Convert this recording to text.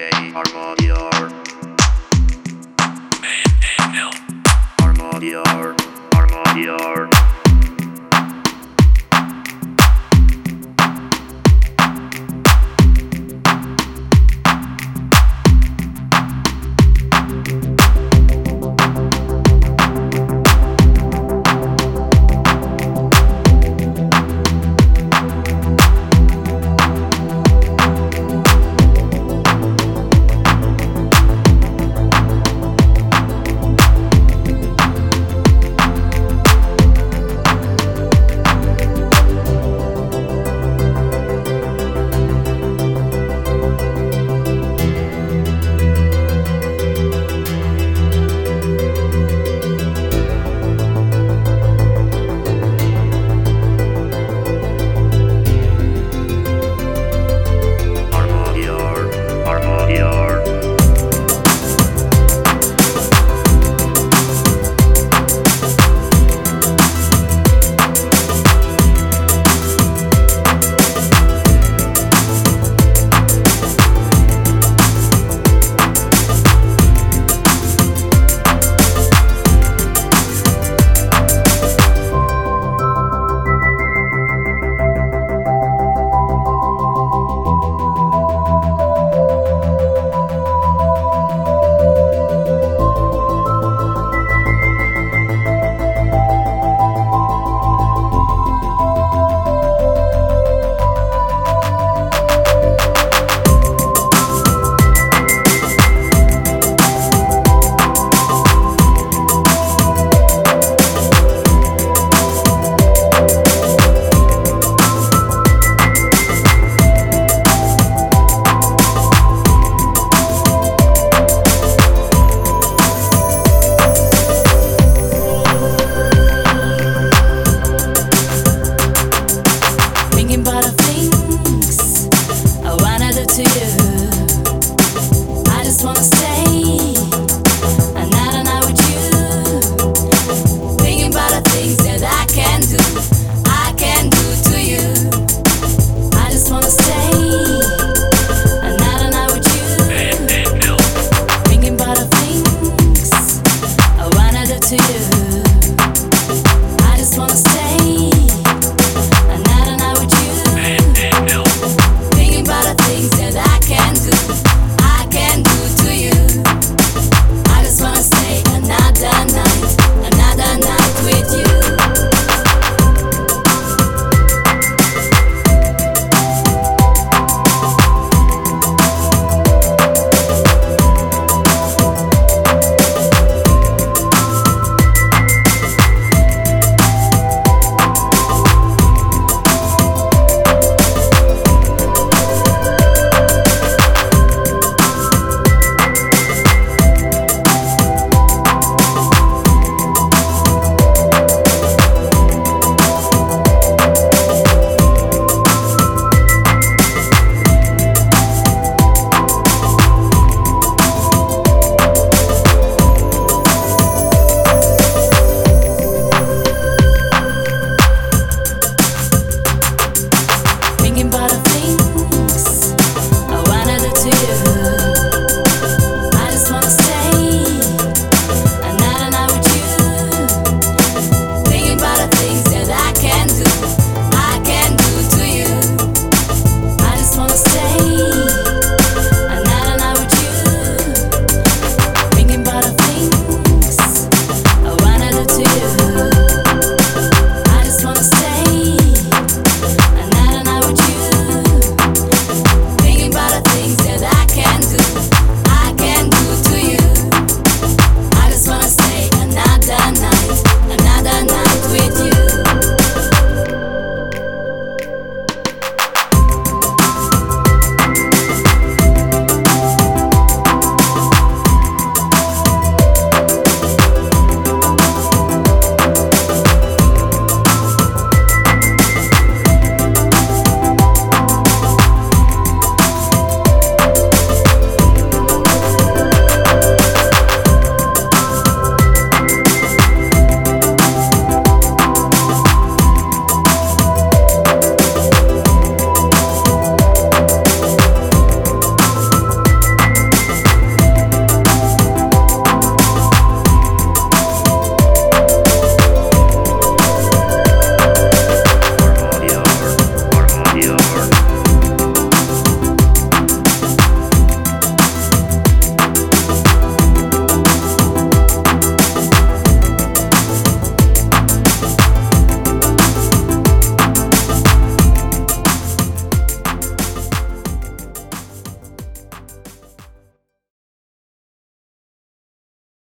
Armadiar. Man, Armadior. Armadior.